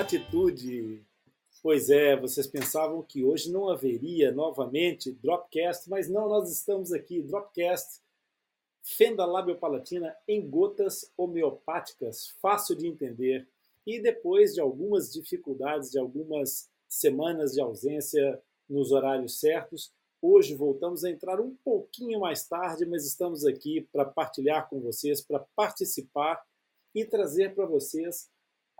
a mais Lipcast Latitude. Pois é, vocês pensavam que hoje não haveria novamente Dropcast, mas não, nós estamos aqui, Dropcast, fenda labiopalatina em gotas homeopáticas, fácil de entender. E depois de algumas dificuldades, de algumas semanas de ausência nos horários certos, hoje voltamos a entrar um pouquinho mais tarde, mas estamos aqui para partilhar com vocês, para participar e trazer para vocês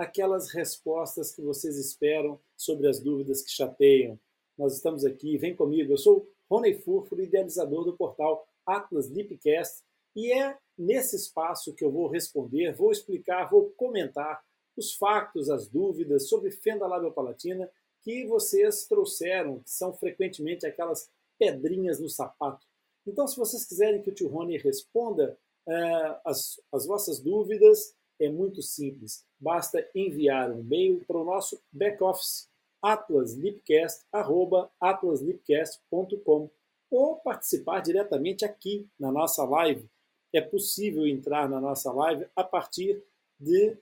aquelas respostas que vocês esperam sobre as dúvidas que chateiam. Nós estamos aqui, vem comigo. Eu sou Rony Furfuro, idealizador do portal Atlas Lipcast, e é nesse espaço que eu vou responder, vou explicar, vou comentar os factos, as dúvidas sobre fenda labiopalatina que vocês trouxeram, que são frequentemente aquelas pedrinhas no sapato. Então, se vocês quiserem que o tio Rony responda uh, as, as vossas dúvidas, é muito simples. Basta enviar um e-mail para o nosso back-office atlaslipcast.com ou participar diretamente aqui na nossa live. É possível entrar na nossa live a partir de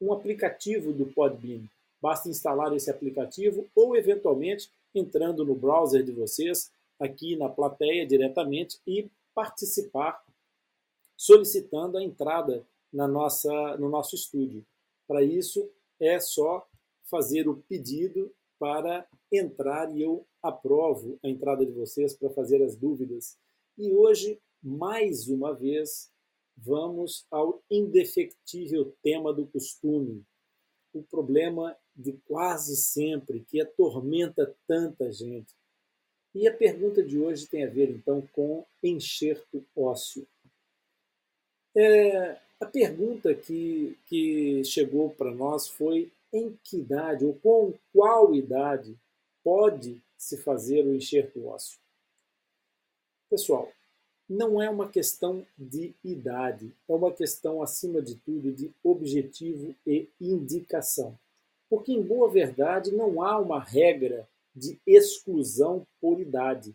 um aplicativo do Podbean. Basta instalar esse aplicativo ou, eventualmente, entrando no browser de vocês, aqui na plateia diretamente e participar, solicitando a entrada na nossa, no nosso estúdio. Para isso, é só fazer o pedido para entrar e eu aprovo a entrada de vocês para fazer as dúvidas. E hoje, mais uma vez, vamos ao indefectível tema do costume, o problema de quase sempre que atormenta tanta gente. E a pergunta de hoje tem a ver então com enxerto ósseo. É, a pergunta que, que chegou para nós foi em que idade ou com qual idade pode se fazer o enxerto ósseo? Pessoal, não é uma questão de idade, é uma questão, acima de tudo, de objetivo e indicação. Porque, em boa verdade, não há uma regra de exclusão por idade.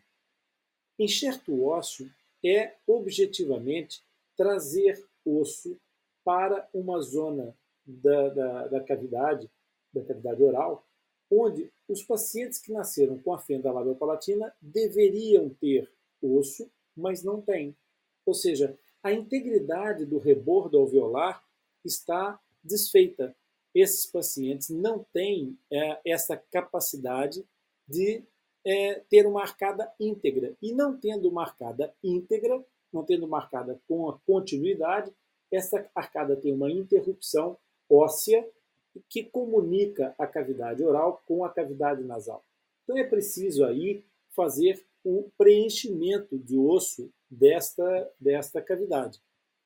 Enxerto ósseo é objetivamente trazer osso para uma zona da, da, da cavidade, da cavidade oral, onde os pacientes que nasceram com a fenda labiopalatina deveriam ter osso, mas não têm. Ou seja, a integridade do rebordo alveolar está desfeita. Esses pacientes não têm é, essa capacidade de é, ter uma arcada íntegra. E não tendo uma arcada íntegra, não tendo marcada com a continuidade, essa arcada tem uma interrupção óssea que comunica a cavidade oral com a cavidade nasal. Então é preciso aí fazer o preenchimento de osso desta, desta cavidade.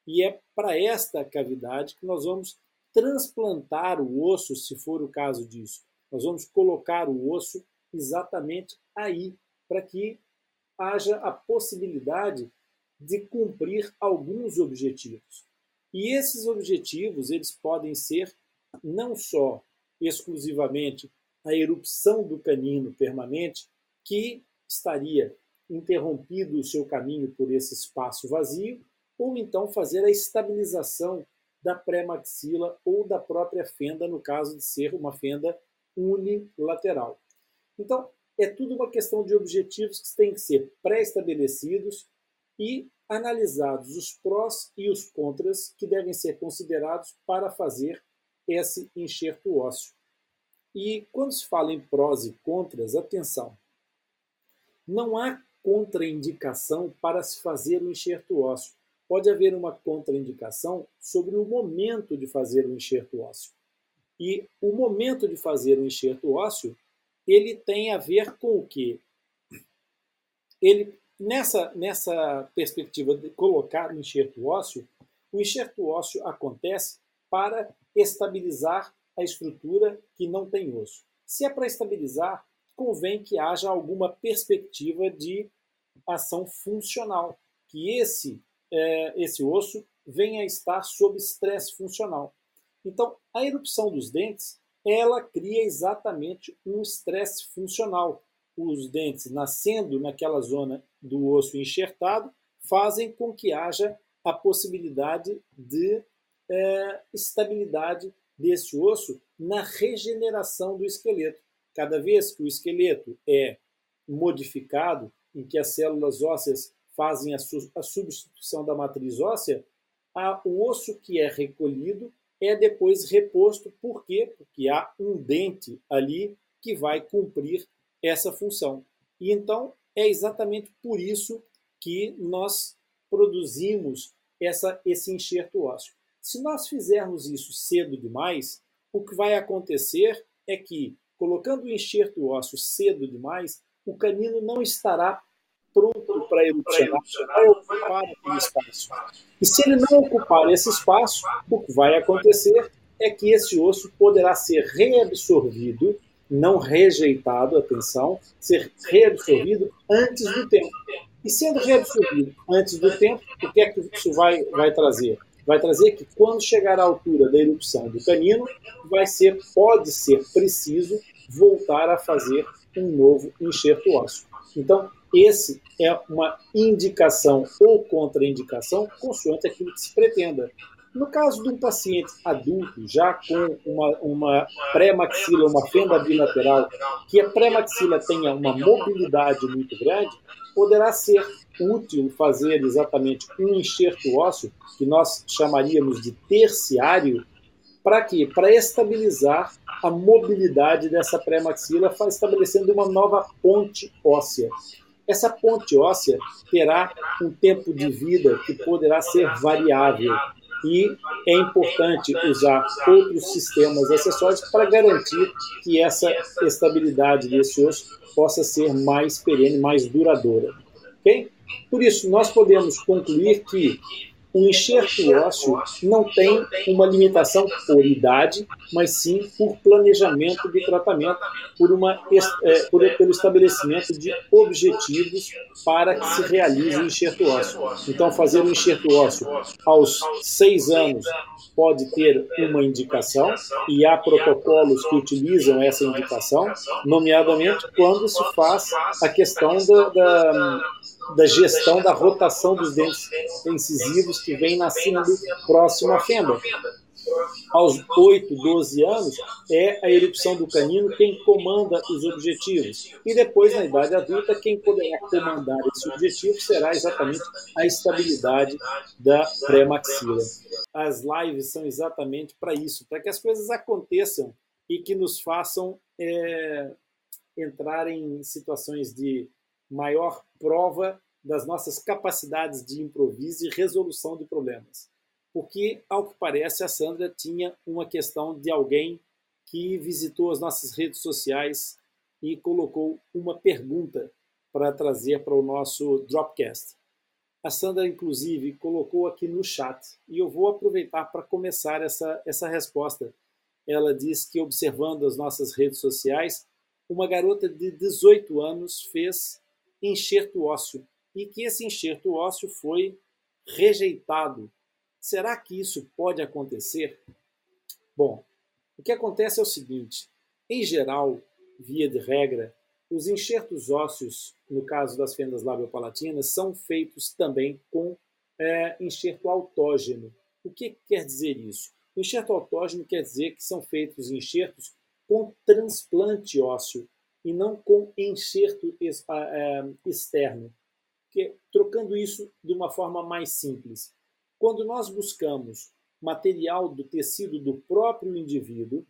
E é para esta cavidade que nós vamos transplantar o osso, se for o caso disso. Nós vamos colocar o osso exatamente aí, para que haja a possibilidade de cumprir alguns objetivos. E esses objetivos eles podem ser não só exclusivamente a erupção do canino permanente, que estaria interrompido o seu caminho por esse espaço vazio, ou então fazer a estabilização da pré-maxila ou da própria fenda, no caso de ser uma fenda unilateral. Então, é tudo uma questão de objetivos que têm que ser pré-estabelecidos e analisados os prós e os contras que devem ser considerados para fazer esse enxerto ósseo. E quando se fala em prós e contras, atenção, não há contraindicação para se fazer o enxerto ósseo. Pode haver uma contraindicação sobre o momento de fazer o enxerto ósseo. E o momento de fazer o enxerto ósseo, ele tem a ver com o que? Ele Nessa, nessa perspectiva de colocar o enxerto ósseo, o enxerto ósseo acontece para estabilizar a estrutura que não tem osso. Se é para estabilizar, convém que haja alguma perspectiva de ação funcional, que esse, é, esse osso venha a estar sob estresse funcional. Então, a erupção dos dentes, ela cria exatamente um estresse funcional, os dentes nascendo naquela zona do osso enxertado fazem com que haja a possibilidade de é, estabilidade desse osso na regeneração do esqueleto. Cada vez que o esqueleto é modificado, em que as células ósseas fazem a, su a substituição da matriz óssea, a, o osso que é recolhido é depois reposto. Por quê? Porque há um dente ali que vai cumprir essa função. E então é exatamente por isso que nós produzimos essa, esse enxerto ósseo. Se nós fizermos isso cedo demais, o que vai acontecer é que, colocando o enxerto ósseo cedo demais, o canino não estará pronto para erupcionar, vai ocupar aquele espaço. E se ele não ocupar esse espaço, o que vai acontecer é que esse osso poderá ser reabsorvido, não rejeitado, atenção, ser reabsorvido antes do tempo. E sendo reabsorvido antes do tempo, o que é que isso vai, vai trazer? Vai trazer que quando chegar à altura da erupção do canino, vai ser, pode ser preciso voltar a fazer um novo enxerto ósseo. Então, esse é uma indicação ou contraindicação consoante aquilo que se pretenda. No caso de um paciente adulto, já com uma, uma pré-maxila, uma fenda bilateral, que a pré-maxila tenha uma mobilidade muito grande, poderá ser útil fazer exatamente um enxerto ósseo, que nós chamaríamos de terciário, para quê? Para estabilizar a mobilidade dessa pré-maxila, estabelecendo uma nova ponte óssea. Essa ponte óssea terá um tempo de vida que poderá ser variável e é importante usar outros sistemas acessórios para garantir que essa estabilidade desse osso possa ser mais perene, mais duradoura. Okay? Por isso, nós podemos concluir que o enxerto ósseo não tem uma limitação por idade, mas sim por planejamento de tratamento, por, uma, é, por, pelo estabelecimento de objetivos para que se realize o enxerto ósseo. Então, fazer um enxerto ósseo aos seis anos pode ter uma indicação, e há protocolos que utilizam essa indicação, nomeadamente quando se faz a questão da, da da gestão da rotação dos dentes incisivos que vem nascendo próximo à fenda. Aos 8, 12 anos, é a erupção do canino quem comanda os objetivos. E depois, na idade adulta, quem poderá comandar esse objetivo será exatamente a estabilidade da pré-maxila. As lives são exatamente para isso, para que as coisas aconteçam e que nos façam é, entrar em situações de maior prova das nossas capacidades de improviso e resolução de problemas. Porque, ao que parece, a Sandra tinha uma questão de alguém que visitou as nossas redes sociais e colocou uma pergunta para trazer para o nosso Dropcast. A Sandra, inclusive, colocou aqui no chat e eu vou aproveitar para começar essa, essa resposta. Ela diz que, observando as nossas redes sociais, uma garota de 18 anos fez enxerto ósseo e que esse enxerto ósseo foi rejeitado. Será que isso pode acontecer? Bom, o que acontece é o seguinte: em geral, via de regra, os enxertos ósseos, no caso das fendas labiopalatinas, são feitos também com é, enxerto autógeno. O que quer dizer isso? O enxerto autógeno quer dizer que são feitos enxertos com transplante ósseo e não com enxerto é, externo. Que, trocando isso de uma forma mais simples. Quando nós buscamos material do tecido do próprio indivíduo,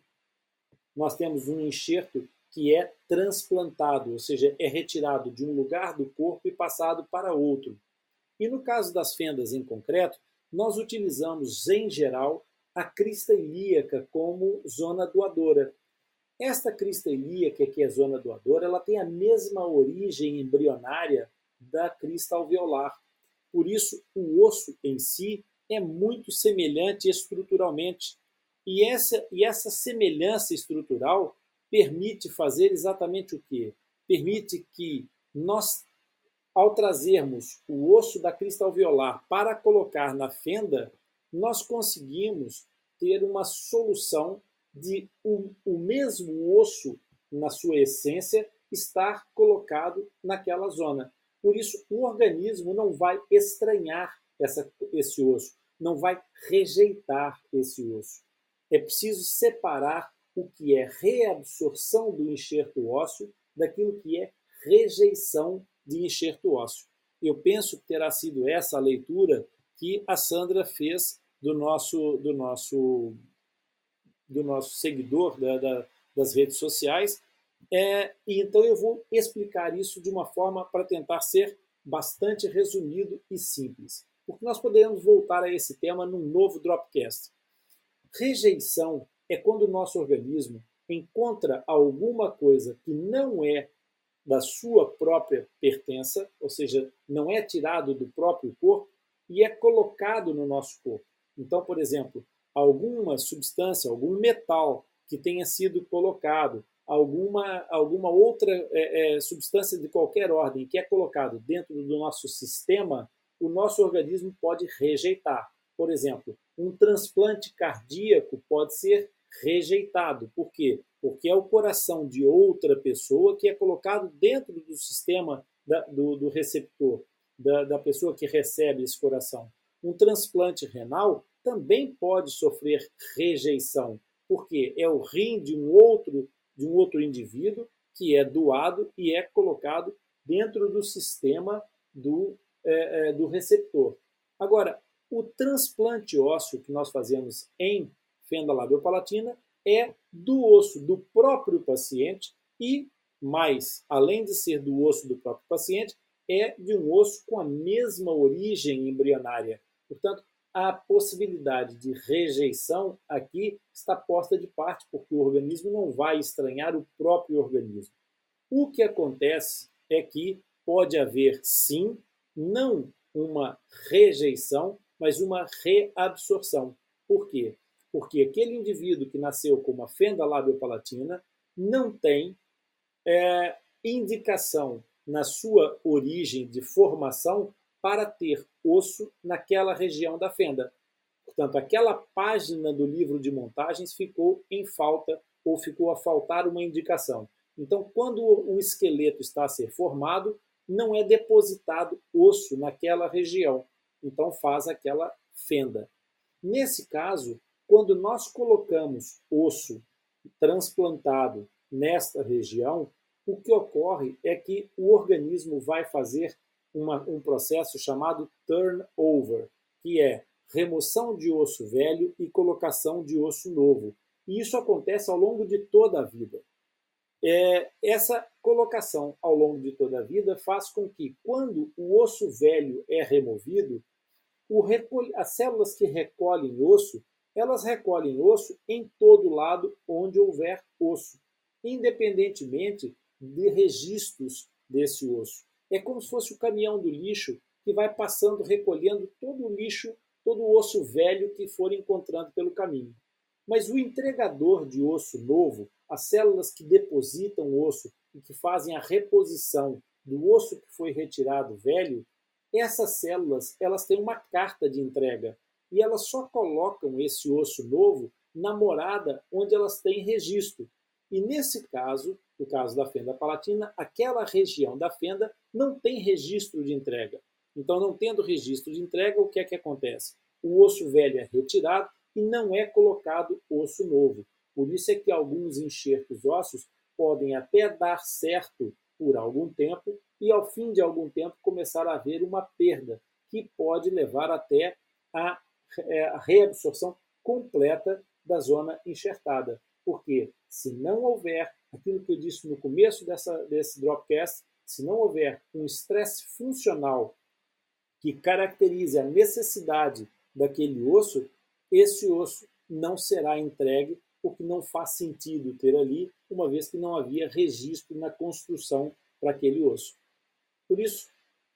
nós temos um enxerto que é transplantado, ou seja, é retirado de um lugar do corpo e passado para outro. E no caso das fendas em concreto, nós utilizamos, em geral, a crista ilíaca como zona doadora, esta crista ilíaca, que é zona doadora, ela tem a mesma origem embrionária da crista alveolar. Por isso, o osso em si é muito semelhante estruturalmente. E essa, e essa semelhança estrutural permite fazer exatamente o quê? Permite que nós, ao trazermos o osso da crista alveolar para colocar na fenda, nós conseguimos ter uma solução de o, o mesmo osso, na sua essência, estar colocado naquela zona. Por isso, o organismo não vai estranhar essa, esse osso, não vai rejeitar esse osso. é preciso separar o que é reabsorção do enxerto ósseo daquilo que é rejeição de enxerto ósseo. Eu penso que terá sido essa a leitura que a Sandra fez do nosso do nosso do nosso seguidor da, da, das redes sociais. É, e então eu vou explicar isso de uma forma para tentar ser bastante resumido e simples, porque nós podemos voltar a esse tema num novo Dropcast. Rejeição é quando o nosso organismo encontra alguma coisa que não é da sua própria pertença, ou seja, não é tirado do próprio corpo e é colocado no nosso corpo. Então, por exemplo, alguma substância, algum metal que tenha sido colocado, alguma, alguma outra é, é, substância de qualquer ordem que é colocado dentro do nosso sistema, o nosso organismo pode rejeitar. Por exemplo, um transplante cardíaco pode ser rejeitado. Por quê? Porque é o coração de outra pessoa que é colocado dentro do sistema da, do, do, receptor, da, da pessoa que recebe esse coração. Um transplante renal também pode sofrer rejeição, porque é o rim de um outro de um outro indivíduo que é doado e é colocado dentro do sistema do, é, é, do receptor. Agora, o transplante ósseo que nós fazemos em fenda labiopalatina é do osso do próprio paciente e mais, além de ser do osso do próprio paciente, é de um osso com a mesma origem embrionária. Portanto, a possibilidade de rejeição aqui está posta de parte, porque o organismo não vai estranhar o próprio organismo. O que acontece é que pode haver, sim, não uma rejeição, mas uma reabsorção. Por quê? Porque aquele indivíduo que nasceu com uma fenda labiopalatina não tem é, indicação na sua origem de formação para ter osso naquela região da fenda. Portanto, aquela página do livro de montagens ficou em falta ou ficou a faltar uma indicação. Então, quando o esqueleto está a ser formado, não é depositado osso naquela região. Então, faz aquela fenda. Nesse caso, quando nós colocamos osso transplantado nesta região, o que ocorre é que o organismo vai fazer uma, um processo chamado turnover, que é remoção de osso velho e colocação de osso novo. E isso acontece ao longo de toda a vida. É, essa colocação ao longo de toda a vida faz com que, quando o osso velho é removido, as células que recolhem osso, elas recolhem osso em todo lado onde houver osso, independentemente de registros desse osso. É como se fosse o caminhão do lixo que vai passando, recolhendo todo o lixo, todo o osso velho que for encontrando pelo caminho. Mas o entregador de osso novo, as células que depositam osso e que fazem a reposição do osso que foi retirado velho, essas células elas têm uma carta de entrega e elas só colocam esse osso novo na morada onde elas têm registro. E nesse caso, no caso da fenda palatina, aquela região da fenda não tem registro de entrega. Então, não tendo registro de entrega, o que é que acontece? O osso velho é retirado e não é colocado osso novo. Por isso é que alguns enxertos ósseos podem até dar certo por algum tempo e, ao fim de algum tempo, começar a haver uma perda, que pode levar até a, é, reabsorção completa da zona enxertada. Porque se não houver aquilo que eu disse no começo dessa, desse Dropcast, se não houver um estresse funcional que caracterize a necessidade daquele osso, esse osso não será entregue porque não faz sentido ter ali, uma vez que não havia registro na construção para aquele osso. Por isso,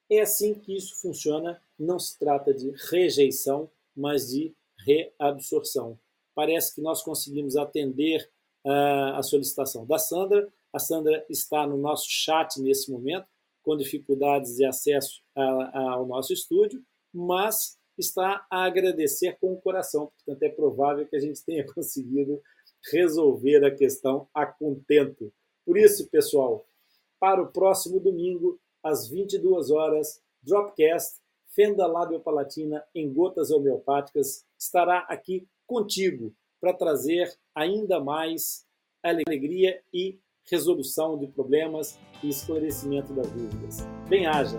é assim que isso funciona, não se trata de rejeição, mas de reabsorção. Parece que nós conseguimos atender a solicitação da Sandra, a Sandra está no nosso chat nesse momento, com dificuldades de acesso ao nosso estúdio, mas está a agradecer com o coração. Portanto, é provável que a gente tenha conseguido resolver a questão a contento. Por isso, pessoal, para o próximo domingo, às 22 horas, Dropcast, Fenda Lábio Palatina em Gotas Homeopáticas, estará aqui contigo para trazer ainda mais alegria e resolução de problemas e esclarecimento das dúvidas. Bem-haja!